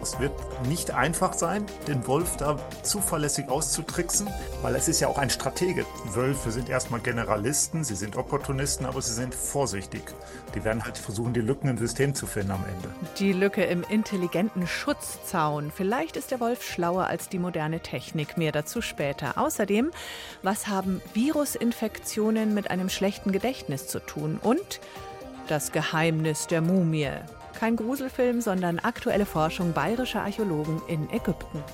Es wird nicht einfach sein, den Wolf da zuverlässig auszutricksen, weil es ist ja auch ein Stratege. Wölfe sind erstmal Generalisten, sie sind Opportunisten, aber sie sind vorsichtig. Die werden halt versuchen, die Lücken im System zu finden am Ende. Die Lücke im intelligenten Schutzzaun. Vielleicht ist der Wolf schlauer als die moderne Technik. Mehr dazu später. Außerdem, was haben Virusinfektionen mit einem schlechten Gedächtnis zu tun? Und das Geheimnis der Mumie. Kein Gruselfilm, sondern aktuelle Forschung bayerischer Archäologen in Ägypten.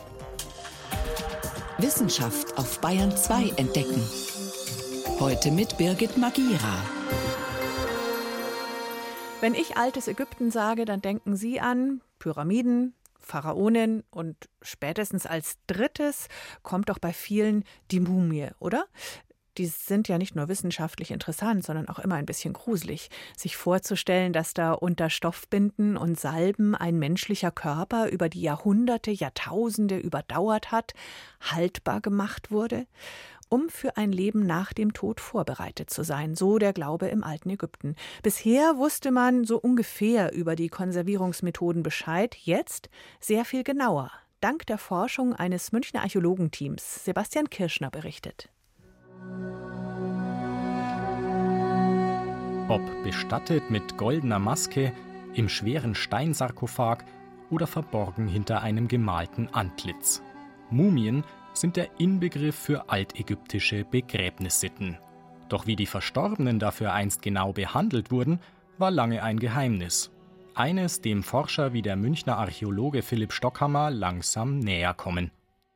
Wissenschaft auf Bayern 2 entdecken. Heute mit Birgit Magira. Wenn ich altes Ägypten sage, dann denken Sie an Pyramiden, Pharaonen und spätestens als drittes kommt doch bei vielen die Mumie, oder? Die sind ja nicht nur wissenschaftlich interessant, sondern auch immer ein bisschen gruselig. Sich vorzustellen, dass da unter Stoffbinden und Salben ein menschlicher Körper über die Jahrhunderte, Jahrtausende überdauert hat, haltbar gemacht wurde, um für ein Leben nach dem Tod vorbereitet zu sein, so der Glaube im alten Ägypten. Bisher wusste man so ungefähr über die Konservierungsmethoden Bescheid, jetzt sehr viel genauer. Dank der Forschung eines Münchner Archäologenteams. Sebastian Kirschner berichtet. Ob bestattet mit goldener Maske, im schweren Steinsarkophag oder verborgen hinter einem gemalten Antlitz. Mumien sind der Inbegriff für altägyptische Begräbnissitten. Doch wie die Verstorbenen dafür einst genau behandelt wurden, war lange ein Geheimnis. Eines, dem Forscher wie der Münchner Archäologe Philipp Stockhammer langsam näher kommen.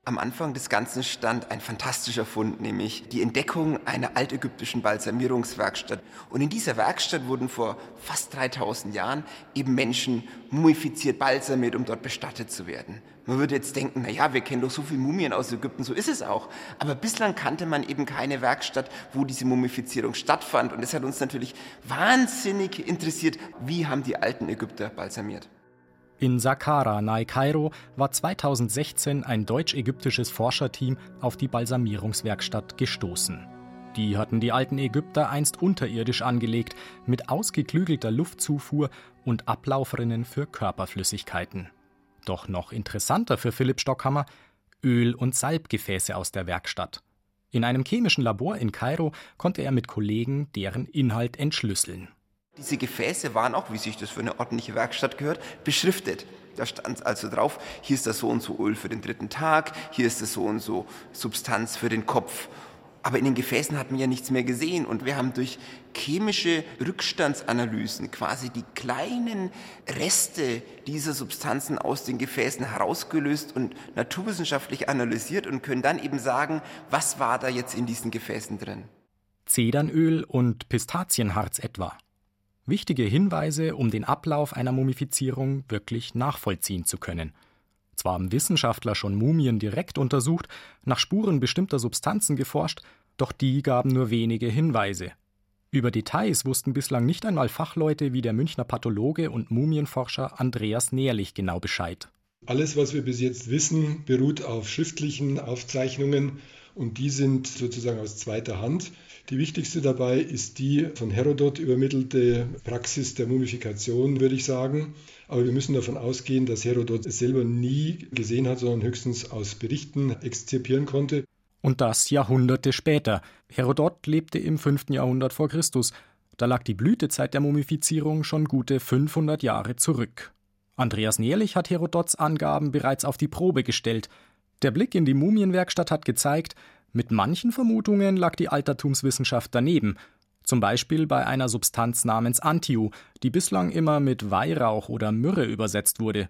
Am Anfang des Ganzen stand ein fantastischer Fund, nämlich die Entdeckung einer altägyptischen Balsamierungswerkstatt. Und in dieser Werkstatt wurden vor fast 3000 Jahren eben Menschen mumifiziert, balsamiert, um dort bestattet zu werden. Man würde jetzt denken, na ja, wir kennen doch so viele Mumien aus Ägypten, so ist es auch. Aber bislang kannte man eben keine Werkstatt, wo diese Mumifizierung stattfand. Und es hat uns natürlich wahnsinnig interessiert, wie haben die alten Ägypter balsamiert. In Saqqara nahe Kairo war 2016 ein deutsch-ägyptisches Forscherteam auf die Balsamierungswerkstatt gestoßen. Die hatten die alten Ägypter einst unterirdisch angelegt, mit ausgeklügelter Luftzufuhr und Ablaufrinnen für Körperflüssigkeiten. Doch noch interessanter für Philipp Stockhammer Öl- und Salbgefäße aus der Werkstatt. In einem chemischen Labor in Kairo konnte er mit Kollegen deren Inhalt entschlüsseln. Diese Gefäße waren auch, wie sich das für eine ordentliche Werkstatt gehört, beschriftet. Da stand also drauf, hier ist das so und so Öl für den dritten Tag, hier ist das so und so Substanz für den Kopf. Aber in den Gefäßen hat man ja nichts mehr gesehen und wir haben durch chemische Rückstandsanalysen quasi die kleinen Reste dieser Substanzen aus den Gefäßen herausgelöst und naturwissenschaftlich analysiert und können dann eben sagen, was war da jetzt in diesen Gefäßen drin. Zedernöl und Pistazienharz etwa. Wichtige Hinweise, um den Ablauf einer Mumifizierung wirklich nachvollziehen zu können. Zwar haben Wissenschaftler schon Mumien direkt untersucht, nach Spuren bestimmter Substanzen geforscht, doch die gaben nur wenige Hinweise. Über Details wussten bislang nicht einmal Fachleute wie der Münchner Pathologe und Mumienforscher Andreas Nährlich genau Bescheid. Alles, was wir bis jetzt wissen, beruht auf schriftlichen Aufzeichnungen und die sind sozusagen aus zweiter Hand. Die wichtigste dabei ist die von Herodot übermittelte Praxis der Mumifikation, würde ich sagen. Aber wir müssen davon ausgehen, dass Herodot es selber nie gesehen hat, sondern höchstens aus Berichten exzipieren konnte. Und das Jahrhunderte später. Herodot lebte im 5. Jahrhundert vor Christus. Da lag die Blütezeit der Mumifizierung schon gute 500 Jahre zurück. Andreas Nährlich hat Herodots Angaben bereits auf die Probe gestellt. Der Blick in die Mumienwerkstatt hat gezeigt, mit manchen Vermutungen lag die Altertumswissenschaft daneben, zum Beispiel bei einer Substanz namens Antiu, die bislang immer mit Weihrauch oder Myrrhe übersetzt wurde.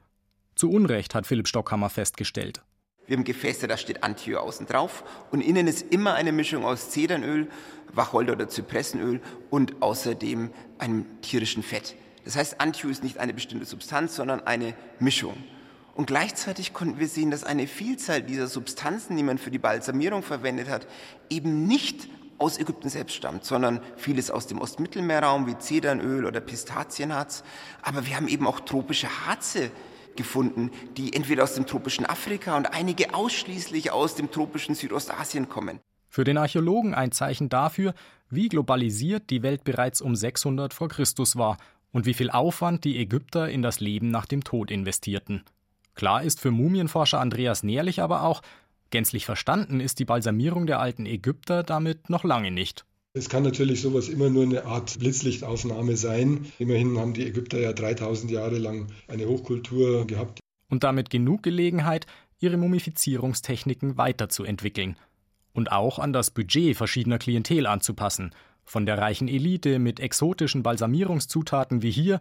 Zu Unrecht hat Philipp Stockhammer festgestellt. Wir haben Gefäße, da steht Antiu außen drauf und innen ist immer eine Mischung aus Zedernöl, Wacholder oder Zypressenöl und außerdem einem tierischen Fett. Das heißt, Antiu ist nicht eine bestimmte Substanz, sondern eine Mischung. Und gleichzeitig konnten wir sehen, dass eine Vielzahl dieser Substanzen, die man für die Balsamierung verwendet hat, eben nicht aus Ägypten selbst stammt, sondern vieles aus dem Ostmittelmeerraum wie Zedernöl oder Pistazienharz. Aber wir haben eben auch tropische Harze gefunden, die entweder aus dem tropischen Afrika und einige ausschließlich aus dem tropischen Südostasien kommen. Für den Archäologen ein Zeichen dafür, wie globalisiert die Welt bereits um 600 vor Christus war und wie viel Aufwand die Ägypter in das Leben nach dem Tod investierten. Klar ist für Mumienforscher Andreas Nährlich aber auch, gänzlich verstanden ist die Balsamierung der alten Ägypter damit noch lange nicht. Es kann natürlich sowas immer nur eine Art Blitzlichtaufnahme sein. Immerhin haben die Ägypter ja 3000 Jahre lang eine Hochkultur gehabt. Und damit genug Gelegenheit, ihre Mumifizierungstechniken weiterzuentwickeln und auch an das Budget verschiedener Klientel anzupassen, von der reichen Elite mit exotischen Balsamierungszutaten wie hier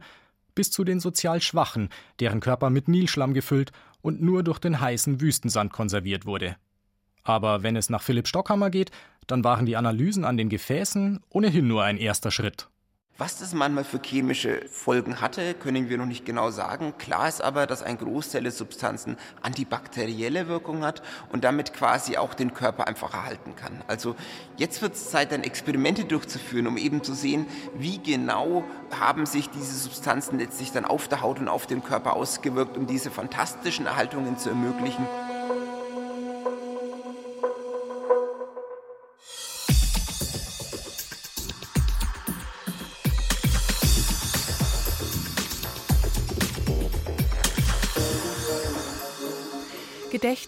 bis zu den sozial Schwachen, deren Körper mit Nilschlamm gefüllt und nur durch den heißen Wüstensand konserviert wurde. Aber wenn es nach Philipp Stockhammer geht, dann waren die Analysen an den Gefäßen ohnehin nur ein erster Schritt. Was das manchmal für chemische Folgen hatte, können wir noch nicht genau sagen. Klar ist aber, dass ein Großteil der Substanzen antibakterielle Wirkung hat und damit quasi auch den Körper einfach erhalten kann. Also jetzt wird es Zeit, dann Experimente durchzuführen, um eben zu sehen, wie genau haben sich diese Substanzen letztlich dann auf der Haut und auf dem Körper ausgewirkt, um diese fantastischen Erhaltungen zu ermöglichen.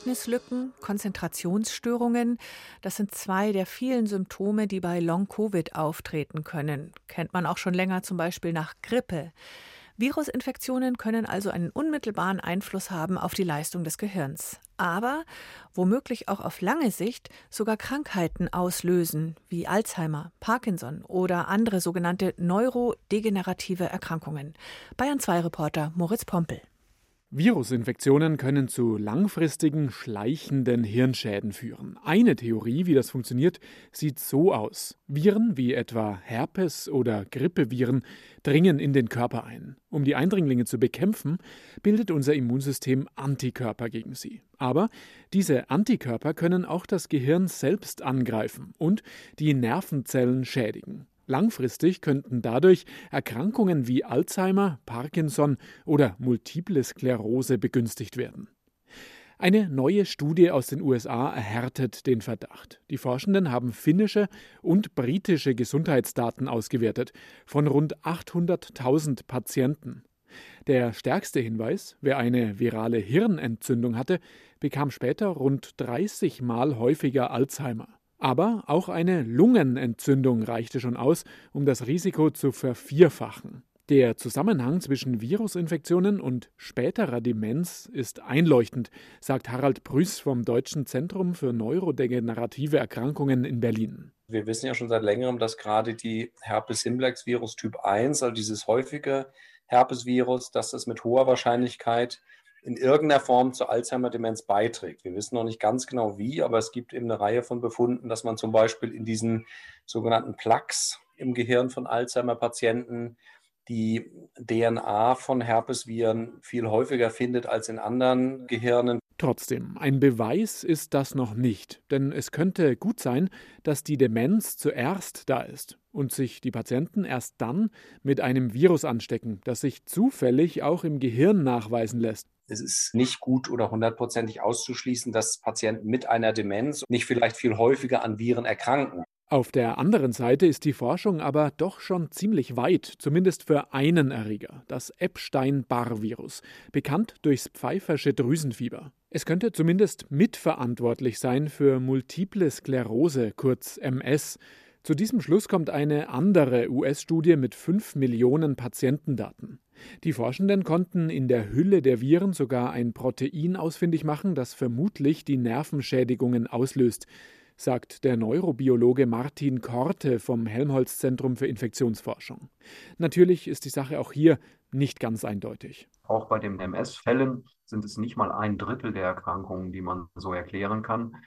Gedächtnislücken, Konzentrationsstörungen, das sind zwei der vielen Symptome, die bei Long-Covid auftreten können. Kennt man auch schon länger zum Beispiel nach Grippe. Virusinfektionen können also einen unmittelbaren Einfluss haben auf die Leistung des Gehirns, aber womöglich auch auf lange Sicht sogar Krankheiten auslösen, wie Alzheimer, Parkinson oder andere sogenannte neurodegenerative Erkrankungen. Bayern 2 Reporter Moritz Pompel. Virusinfektionen können zu langfristigen, schleichenden Hirnschäden führen. Eine Theorie, wie das funktioniert, sieht so aus. Viren wie etwa Herpes oder Grippeviren dringen in den Körper ein. Um die Eindringlinge zu bekämpfen, bildet unser Immunsystem Antikörper gegen sie. Aber diese Antikörper können auch das Gehirn selbst angreifen und die Nervenzellen schädigen. Langfristig könnten dadurch Erkrankungen wie Alzheimer, Parkinson oder multiple Sklerose begünstigt werden. Eine neue Studie aus den USA erhärtet den Verdacht. Die Forschenden haben finnische und britische Gesundheitsdaten ausgewertet von rund 800.000 Patienten. Der stärkste Hinweis, wer eine virale Hirnentzündung hatte, bekam später rund 30 Mal häufiger Alzheimer. Aber auch eine Lungenentzündung reichte schon aus, um das Risiko zu vervierfachen. Der Zusammenhang zwischen Virusinfektionen und späterer Demenz ist einleuchtend, sagt Harald Prüß vom Deutschen Zentrum für neurodegenerative Erkrankungen in Berlin. Wir wissen ja schon seit längerem, dass gerade die Herpes-Simplex-Virus Typ 1, also dieses häufige Herpesvirus, dass das mit hoher Wahrscheinlichkeit in irgendeiner Form zur Alzheimer-Demenz beiträgt. Wir wissen noch nicht ganz genau wie, aber es gibt eben eine Reihe von Befunden, dass man zum Beispiel in diesen sogenannten Plaques im Gehirn von Alzheimer-Patienten die DNA von Herpesviren viel häufiger findet als in anderen Gehirnen. Trotzdem, ein Beweis ist das noch nicht, denn es könnte gut sein, dass die Demenz zuerst da ist und sich die Patienten erst dann mit einem Virus anstecken, das sich zufällig auch im Gehirn nachweisen lässt. Es ist nicht gut oder hundertprozentig auszuschließen, dass Patienten mit einer Demenz nicht vielleicht viel häufiger an Viren erkranken. Auf der anderen Seite ist die Forschung aber doch schon ziemlich weit, zumindest für einen Erreger, das Epstein-Barr-Virus, bekannt durchs Pfeiffersche Drüsenfieber. Es könnte zumindest mitverantwortlich sein für multiple Sklerose, kurz MS. Zu diesem Schluss kommt eine andere US-Studie mit 5 Millionen Patientendaten. Die Forschenden konnten in der Hülle der Viren sogar ein Protein ausfindig machen, das vermutlich die Nervenschädigungen auslöst sagt der Neurobiologe Martin Korte vom Helmholtz Zentrum für Infektionsforschung. Natürlich ist die Sache auch hier nicht ganz eindeutig. Auch bei den MS-Fällen sind es nicht mal ein Drittel der Erkrankungen, die man so erklären kann.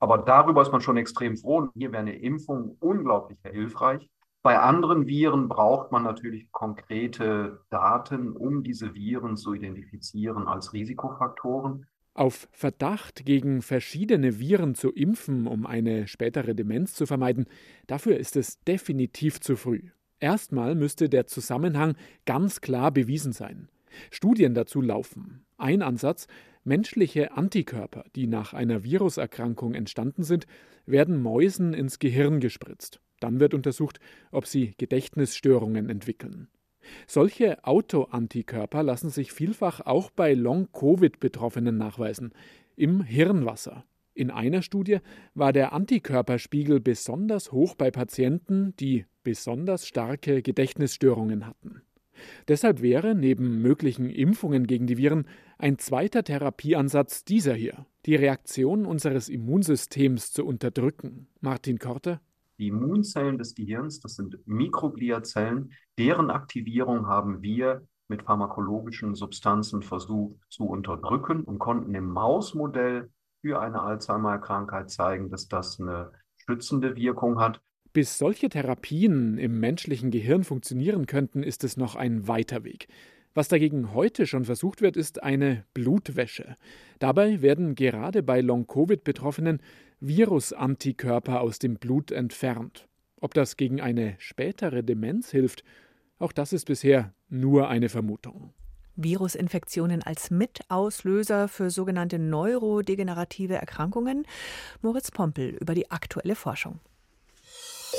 Aber darüber ist man schon extrem froh. Hier wäre eine Impfung unglaublich hilfreich. Bei anderen Viren braucht man natürlich konkrete Daten, um diese Viren zu identifizieren als Risikofaktoren. Auf Verdacht gegen verschiedene Viren zu impfen, um eine spätere Demenz zu vermeiden, dafür ist es definitiv zu früh. Erstmal müsste der Zusammenhang ganz klar bewiesen sein. Studien dazu laufen. Ein Ansatz, Menschliche Antikörper, die nach einer Viruserkrankung entstanden sind, werden Mäusen ins Gehirn gespritzt. Dann wird untersucht, ob sie Gedächtnisstörungen entwickeln. Solche Autoantikörper lassen sich vielfach auch bei Long-Covid-Betroffenen nachweisen, im Hirnwasser. In einer Studie war der Antikörperspiegel besonders hoch bei Patienten, die besonders starke Gedächtnisstörungen hatten. Deshalb wäre neben möglichen Impfungen gegen die Viren ein zweiter Therapieansatz dieser hier, die Reaktion unseres Immunsystems zu unterdrücken. Martin Korte. Die Immunzellen des Gehirns, das sind Mikrogliazellen, deren Aktivierung haben wir mit pharmakologischen Substanzen versucht zu unterdrücken und konnten im Mausmodell für eine Alzheimer-Krankheit zeigen, dass das eine schützende Wirkung hat. Bis solche Therapien im menschlichen Gehirn funktionieren könnten, ist es noch ein weiter Weg. Was dagegen heute schon versucht wird, ist eine Blutwäsche. Dabei werden gerade bei Long-Covid-Betroffenen Virusantikörper aus dem Blut entfernt. Ob das gegen eine spätere Demenz hilft, auch das ist bisher nur eine Vermutung. Virusinfektionen als Mitauslöser für sogenannte neurodegenerative Erkrankungen. Moritz Pompel über die aktuelle Forschung.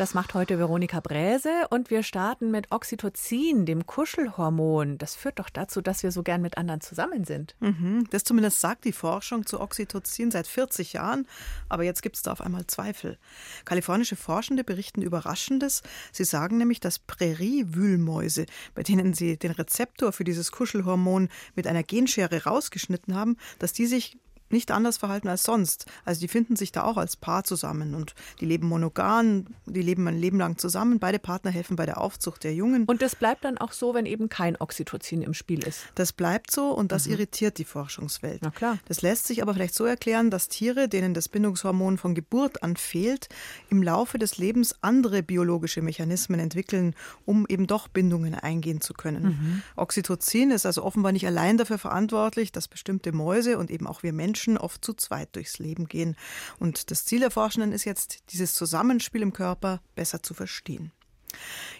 Das macht heute Veronika Bräse und wir starten mit Oxytocin, dem Kuschelhormon. Das führt doch dazu, dass wir so gern mit anderen zusammen sind. Mhm, das zumindest sagt die Forschung zu Oxytocin seit 40 Jahren, aber jetzt gibt es da auf einmal Zweifel. Kalifornische Forschende berichten Überraschendes. Sie sagen nämlich, dass Präriewühlmäuse, bei denen sie den Rezeptor für dieses Kuschelhormon mit einer Genschere rausgeschnitten haben, dass die sich nicht anders verhalten als sonst. Also die finden sich da auch als Paar zusammen und die leben monogam, die leben ein Leben lang zusammen. Beide Partner helfen bei der Aufzucht der Jungen. Und das bleibt dann auch so, wenn eben kein Oxytocin im Spiel ist. Das bleibt so und das mhm. irritiert die Forschungswelt. Na klar. Das lässt sich aber vielleicht so erklären, dass Tiere, denen das Bindungshormon von Geburt an fehlt, im Laufe des Lebens andere biologische Mechanismen entwickeln, um eben doch Bindungen eingehen zu können. Mhm. Oxytocin ist also offenbar nicht allein dafür verantwortlich, dass bestimmte Mäuse und eben auch wir Menschen Menschen oft zu zweit durchs Leben gehen. Und das Ziel der Forschenden ist jetzt, dieses Zusammenspiel im Körper besser zu verstehen.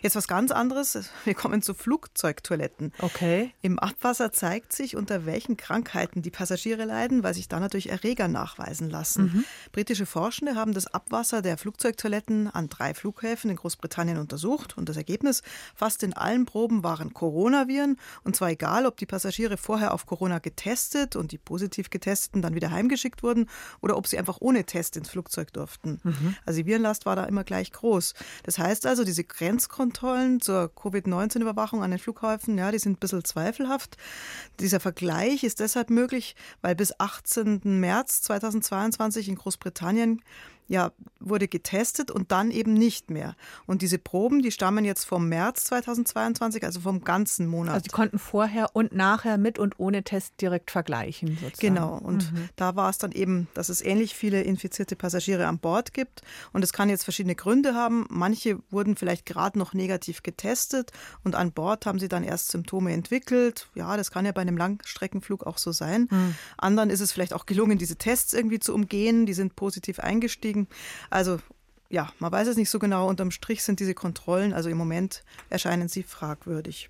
Jetzt was ganz anderes. Wir kommen zu Flugzeugtoiletten. Okay. Im Abwasser zeigt sich, unter welchen Krankheiten die Passagiere leiden, weil sich da natürlich Erreger nachweisen lassen. Mhm. Britische Forschende haben das Abwasser der Flugzeugtoiletten an drei Flughäfen in Großbritannien untersucht und das Ergebnis, fast in allen Proben waren Coronaviren und zwar egal, ob die Passagiere vorher auf Corona getestet und die positiv getesteten dann wieder heimgeschickt wurden oder ob sie einfach ohne Test ins Flugzeug durften. Mhm. Also die Virenlast war da immer gleich groß. Das heißt also, diese Grenzkontrollen zur Covid-19-Überwachung an den Flughäfen, ja, die sind ein bisschen zweifelhaft. Dieser Vergleich ist deshalb möglich, weil bis 18. März 2022 in Großbritannien ja, wurde getestet und dann eben nicht mehr. Und diese Proben, die stammen jetzt vom März 2022, also vom ganzen Monat. Also die konnten vorher und nachher mit und ohne Test direkt vergleichen. Sozusagen. Genau. Und mhm. da war es dann eben, dass es ähnlich viele infizierte Passagiere an Bord gibt. Und es kann jetzt verschiedene Gründe haben. Manche wurden vielleicht gerade noch negativ getestet und an Bord haben sie dann erst Symptome entwickelt. Ja, das kann ja bei einem Langstreckenflug auch so sein. Mhm. Anderen ist es vielleicht auch gelungen, diese Tests irgendwie zu umgehen. Die sind positiv eingestiegen kriegen. Also ja, man weiß es nicht so genau. Unterm Strich sind diese Kontrollen, also im Moment erscheinen sie fragwürdig.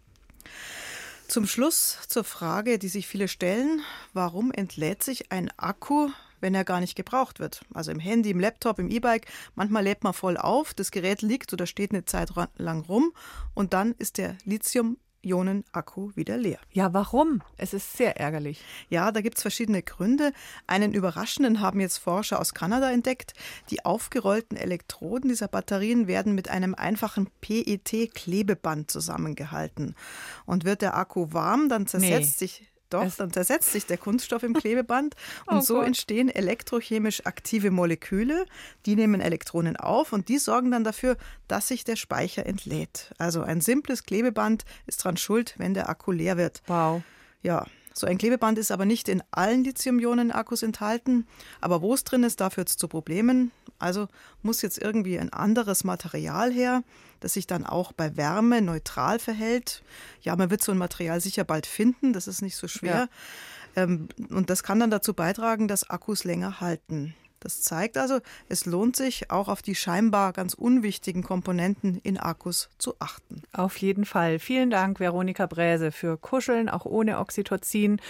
Zum Schluss zur Frage, die sich viele stellen, warum entlädt sich ein Akku, wenn er gar nicht gebraucht wird? Also im Handy, im Laptop, im E-Bike, manchmal lädt man voll auf, das Gerät liegt oder steht eine Zeit lang rum und dann ist der Lithium Ionen-Akku wieder leer. Ja, warum? Es ist sehr ärgerlich. Ja, da gibt es verschiedene Gründe. Einen überraschenden haben jetzt Forscher aus Kanada entdeckt. Die aufgerollten Elektroden dieser Batterien werden mit einem einfachen PET-Klebeband zusammengehalten. Und wird der Akku warm, dann zersetzt nee. sich doch, es dann zersetzt sich der Kunststoff im Klebeband und oh so Gott. entstehen elektrochemisch aktive Moleküle, die nehmen Elektronen auf und die sorgen dann dafür, dass sich der Speicher entlädt. Also ein simples Klebeband ist dran schuld, wenn der Akku leer wird. Wow. Ja, so ein Klebeband ist aber nicht in allen Lithium-Ionen-Akkus enthalten, aber wo es drin ist, da führt es zu Problemen. Also muss jetzt irgendwie ein anderes Material her, das sich dann auch bei Wärme neutral verhält. Ja, man wird so ein Material sicher bald finden, das ist nicht so schwer. Ja. Ähm, und das kann dann dazu beitragen, dass Akkus länger halten. Das zeigt also, es lohnt sich, auch auf die scheinbar ganz unwichtigen Komponenten in Akkus zu achten. Auf jeden Fall. Vielen Dank, Veronika Bräse, für Kuscheln, auch ohne Oxytocin,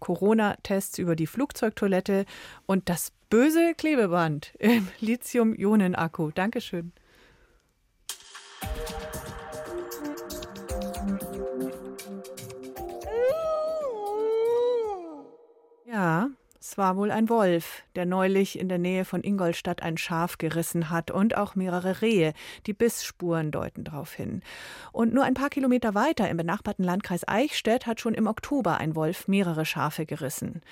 Corona-Tests über die Flugzeugtoilette und das böse Klebeband im Lithium-Ionen-Akku. Dankeschön. War wohl ein Wolf, der neulich in der Nähe von Ingolstadt ein Schaf gerissen hat und auch mehrere Rehe. Die Bissspuren deuten darauf hin. Und nur ein paar Kilometer weiter im benachbarten Landkreis Eichstätt hat schon im Oktober ein Wolf mehrere Schafe gerissen.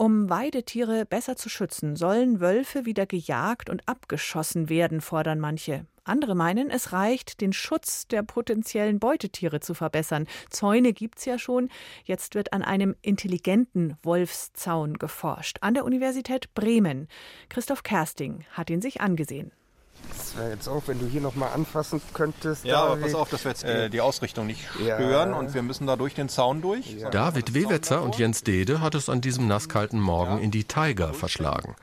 Um Weidetiere besser zu schützen, sollen Wölfe wieder gejagt und abgeschossen werden, fordern manche. Andere meinen, es reicht, den Schutz der potenziellen Beutetiere zu verbessern. Zäune gibt's ja schon. Jetzt wird an einem intelligenten Wolfszaun geforscht. An der Universität Bremen. Christoph Kersting hat ihn sich angesehen. Das wäre jetzt auch, wenn du hier nochmal anfassen könntest. Ja, aber pass auf, dass wir jetzt äh, die Ausrichtung nicht stören ja. und wir müssen da durch den Zaun durch. Ja. David Wewetzer und Jens Dede hat es an diesem nasskalten Morgen in die Taiga verschlagen.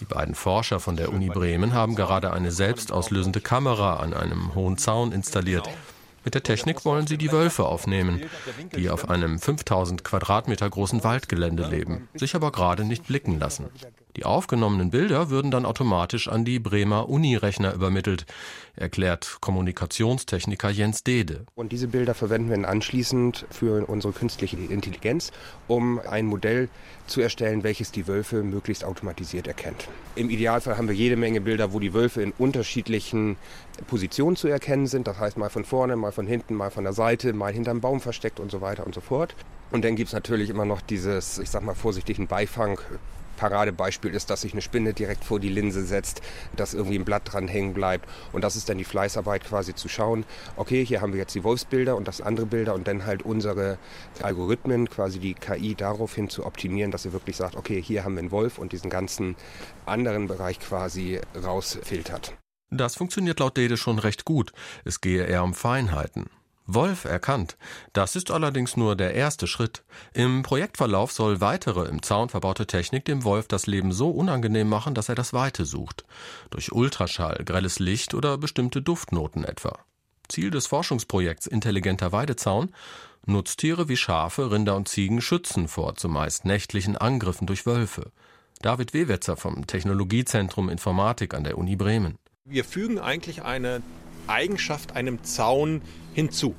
Die beiden Forscher von der Uni Bremen haben gerade eine selbstauslösende Kamera an einem hohen Zaun installiert. Mit der Technik wollen sie die Wölfe aufnehmen, die auf einem 5000 Quadratmeter großen Waldgelände leben, sich aber gerade nicht blicken lassen. Die aufgenommenen Bilder würden dann automatisch an die Bremer Uni-Rechner übermittelt, erklärt Kommunikationstechniker Jens Dede. Und diese Bilder verwenden wir anschließend für unsere künstliche Intelligenz, um ein Modell zu erstellen, welches die Wölfe möglichst automatisiert erkennt. Im Idealfall haben wir jede Menge Bilder, wo die Wölfe in unterschiedlichen Positionen zu erkennen sind. Das heißt mal von vorne, mal von hinten, mal von der Seite, mal hinterm Baum versteckt und so weiter und so fort. Und dann gibt es natürlich immer noch dieses, ich sag mal vorsichtigen Beifang, Paradebeispiel ist, dass sich eine Spinne direkt vor die Linse setzt, dass irgendwie ein Blatt dran hängen bleibt. Und das ist dann die Fleißarbeit quasi zu schauen, okay, hier haben wir jetzt die Wolfsbilder und das andere Bilder und dann halt unsere Algorithmen, quasi die KI daraufhin zu optimieren, dass sie wirklich sagt, okay, hier haben wir einen Wolf und diesen ganzen anderen Bereich quasi rausfiltert. Das funktioniert laut Dede schon recht gut. Es gehe eher um Feinheiten. Wolf erkannt. Das ist allerdings nur der erste Schritt. Im Projektverlauf soll weitere im Zaun verbaute Technik dem Wolf das Leben so unangenehm machen, dass er das Weite sucht. Durch Ultraschall, grelles Licht oder bestimmte Duftnoten etwa. Ziel des Forschungsprojekts Intelligenter Weidezaun Nutztiere wie Schafe, Rinder und Ziegen schützen vor zumeist nächtlichen Angriffen durch Wölfe. David Wewetzer vom Technologiezentrum Informatik an der Uni Bremen. Wir fügen eigentlich eine Eigenschaft einem Zaun hinzu,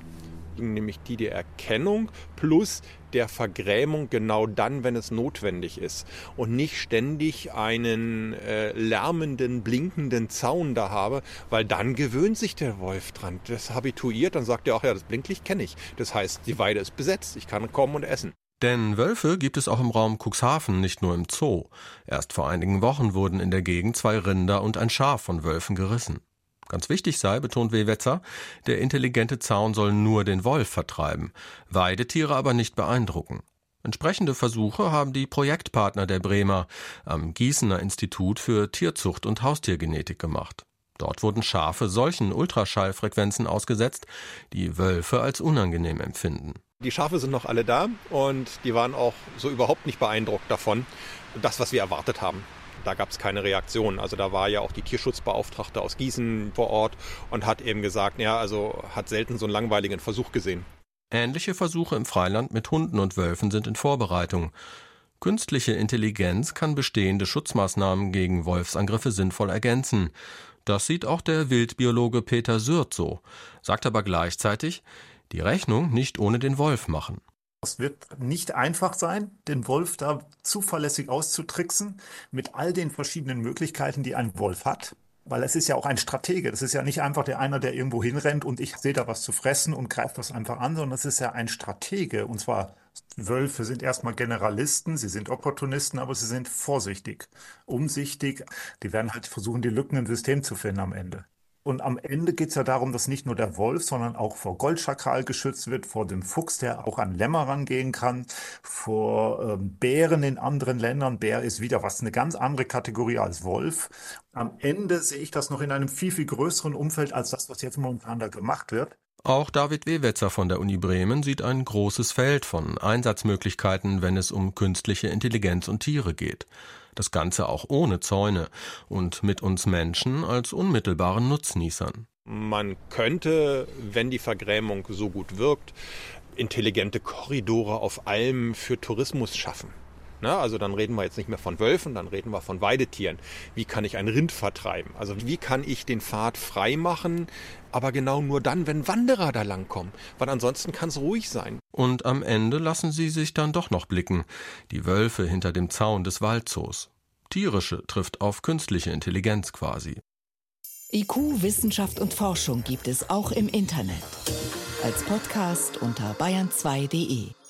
nämlich die der Erkennung plus der Vergrämung genau dann, wenn es notwendig ist und nicht ständig einen äh, lärmenden, blinkenden Zaun da habe, weil dann gewöhnt sich der Wolf dran. Das habituiert, dann sagt er auch, ja, das Blinklicht kenne ich. Das heißt, die Weide ist besetzt, ich kann kommen und essen. Denn Wölfe gibt es auch im Raum Cuxhaven, nicht nur im Zoo. Erst vor einigen Wochen wurden in der Gegend zwei Rinder und ein Schaf von Wölfen gerissen. Ganz wichtig sei, betont Wewetzer, der intelligente Zaun soll nur den Wolf vertreiben, Weidetiere aber nicht beeindrucken. Entsprechende Versuche haben die Projektpartner der Bremer am Gießener Institut für Tierzucht und Haustiergenetik gemacht. Dort wurden Schafe solchen Ultraschallfrequenzen ausgesetzt, die Wölfe als unangenehm empfinden. Die Schafe sind noch alle da und die waren auch so überhaupt nicht beeindruckt davon, das, was wir erwartet haben da gab es keine Reaktion. Also da war ja auch die Tierschutzbeauftragte aus Gießen vor Ort und hat eben gesagt, ja, also hat selten so einen langweiligen Versuch gesehen. Ähnliche Versuche im Freiland mit Hunden und Wölfen sind in Vorbereitung. Künstliche Intelligenz kann bestehende Schutzmaßnahmen gegen Wolfsangriffe sinnvoll ergänzen. Das sieht auch der Wildbiologe Peter Sürt so, sagt aber gleichzeitig, die Rechnung nicht ohne den Wolf machen. Es wird nicht einfach sein, den Wolf da zuverlässig auszutricksen mit all den verschiedenen Möglichkeiten, die ein Wolf hat. Weil es ist ja auch ein Stratege. Das ist ja nicht einfach der einer, der irgendwo hinrennt und ich sehe da was zu fressen und greife das einfach an, sondern es ist ja ein Stratege. Und zwar, Wölfe sind erstmal Generalisten, sie sind Opportunisten, aber sie sind vorsichtig, umsichtig. Die werden halt versuchen, die Lücken im System zu finden am Ende. Und am Ende geht es ja darum, dass nicht nur der Wolf, sondern auch vor Goldschakal geschützt wird, vor dem Fuchs, der auch an Lämmer rangehen kann, vor ähm, Bären in anderen Ländern. Bär ist wieder was, eine ganz andere Kategorie als Wolf. Am Ende sehe ich das noch in einem viel, viel größeren Umfeld als das, was jetzt momentan da gemacht wird. Auch David Wewetzer von der Uni Bremen sieht ein großes Feld von Einsatzmöglichkeiten, wenn es um künstliche Intelligenz und Tiere geht. Das Ganze auch ohne Zäune und mit uns Menschen als unmittelbaren Nutznießern. Man könnte, wenn die Vergrämung so gut wirkt, intelligente Korridore auf Almen für Tourismus schaffen. Na, also dann reden wir jetzt nicht mehr von Wölfen, dann reden wir von Weidetieren. Wie kann ich ein Rind vertreiben? Also wie kann ich den Pfad frei machen, aber genau nur dann, wenn Wanderer da langkommen, weil ansonsten kann es ruhig sein. Und am Ende lassen sie sich dann doch noch blicken, die Wölfe hinter dem Zaun des Waldzoos. Tierische trifft auf künstliche Intelligenz quasi. IQ, Wissenschaft und Forschung gibt es auch im Internet. Als Podcast unter bayern2.de.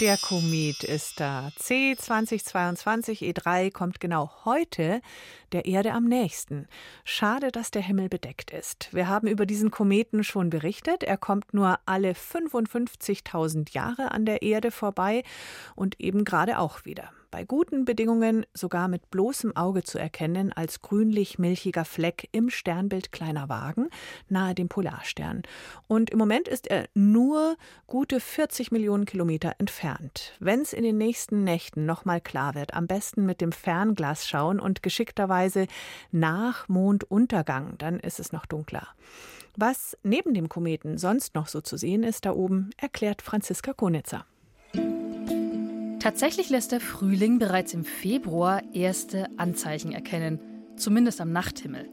Der Komet ist da. C2022 E3 kommt genau heute der Erde am nächsten. Schade, dass der Himmel bedeckt ist. Wir haben über diesen Kometen schon berichtet. Er kommt nur alle 55.000 Jahre an der Erde vorbei und eben gerade auch wieder bei guten Bedingungen sogar mit bloßem Auge zu erkennen als grünlich-milchiger Fleck im Sternbild Kleiner Wagen nahe dem Polarstern. Und im Moment ist er nur gute 40 Millionen Kilometer entfernt. Wenn es in den nächsten Nächten nochmal klar wird, am besten mit dem Fernglas schauen und geschickterweise nach Monduntergang, dann ist es noch dunkler. Was neben dem Kometen sonst noch so zu sehen ist da oben, erklärt Franziska Konitzer. Tatsächlich lässt der Frühling bereits im Februar erste Anzeichen erkennen, zumindest am Nachthimmel.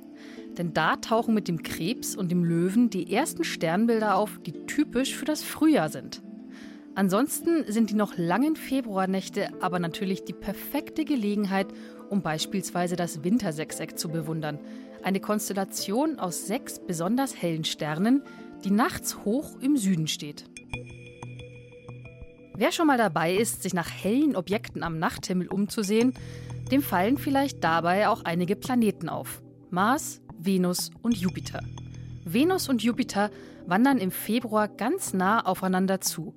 Denn da tauchen mit dem Krebs und dem Löwen die ersten Sternbilder auf, die typisch für das Frühjahr sind. Ansonsten sind die noch langen Februarnächte aber natürlich die perfekte Gelegenheit, um beispielsweise das Wintersechseck zu bewundern. Eine Konstellation aus sechs besonders hellen Sternen, die nachts hoch im Süden steht. Wer schon mal dabei ist, sich nach hellen Objekten am Nachthimmel umzusehen, dem fallen vielleicht dabei auch einige Planeten auf. Mars, Venus und Jupiter. Venus und Jupiter wandern im Februar ganz nah aufeinander zu.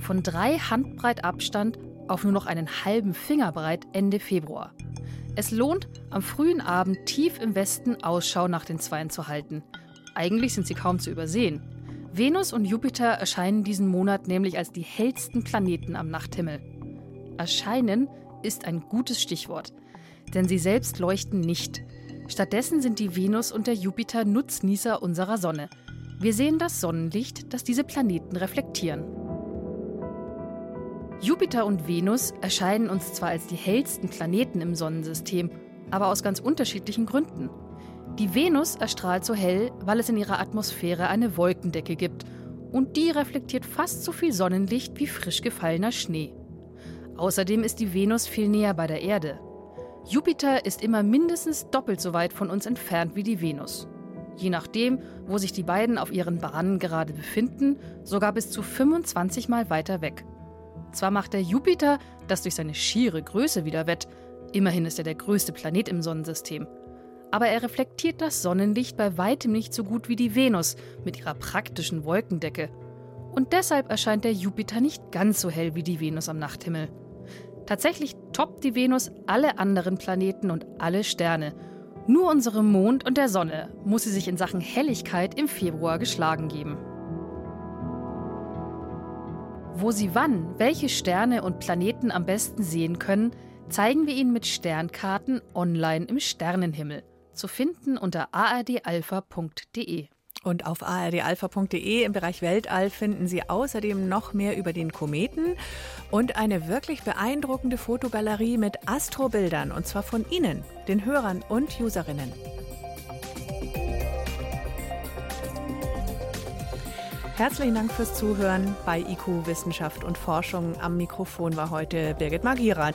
Von drei Handbreit Abstand auf nur noch einen halben Fingerbreit Ende Februar. Es lohnt, am frühen Abend tief im Westen Ausschau nach den Zweien zu halten. Eigentlich sind sie kaum zu übersehen. Venus und Jupiter erscheinen diesen Monat nämlich als die hellsten Planeten am Nachthimmel. Erscheinen ist ein gutes Stichwort, denn sie selbst leuchten nicht. Stattdessen sind die Venus und der Jupiter Nutznießer unserer Sonne. Wir sehen das Sonnenlicht, das diese Planeten reflektieren. Jupiter und Venus erscheinen uns zwar als die hellsten Planeten im Sonnensystem, aber aus ganz unterschiedlichen Gründen. Die Venus erstrahlt so hell, weil es in ihrer Atmosphäre eine Wolkendecke gibt und die reflektiert fast so viel Sonnenlicht wie frisch gefallener Schnee. Außerdem ist die Venus viel näher bei der Erde. Jupiter ist immer mindestens doppelt so weit von uns entfernt wie die Venus. Je nachdem, wo sich die beiden auf ihren Bahnen gerade befinden, sogar bis zu 25 Mal weiter weg. Zwar macht der Jupiter das durch seine schiere Größe wieder wett, immerhin ist er der größte Planet im Sonnensystem, aber er reflektiert das Sonnenlicht bei weitem nicht so gut wie die Venus mit ihrer praktischen Wolkendecke. Und deshalb erscheint der Jupiter nicht ganz so hell wie die Venus am Nachthimmel. Tatsächlich toppt die Venus alle anderen Planeten und alle Sterne. Nur unserem Mond und der Sonne muss sie sich in Sachen Helligkeit im Februar geschlagen geben. Wo Sie wann welche Sterne und Planeten am besten sehen können, zeigen wir Ihnen mit Sternkarten online im Sternenhimmel zu finden unter ardalpha.de. Und auf ardalpha.de im Bereich Weltall finden Sie außerdem noch mehr über den Kometen und eine wirklich beeindruckende Fotogalerie mit Astrobildern, und zwar von Ihnen, den Hörern und Userinnen. Herzlichen Dank fürs Zuhören bei IQ Wissenschaft und Forschung. Am Mikrofon war heute Birgit Magira.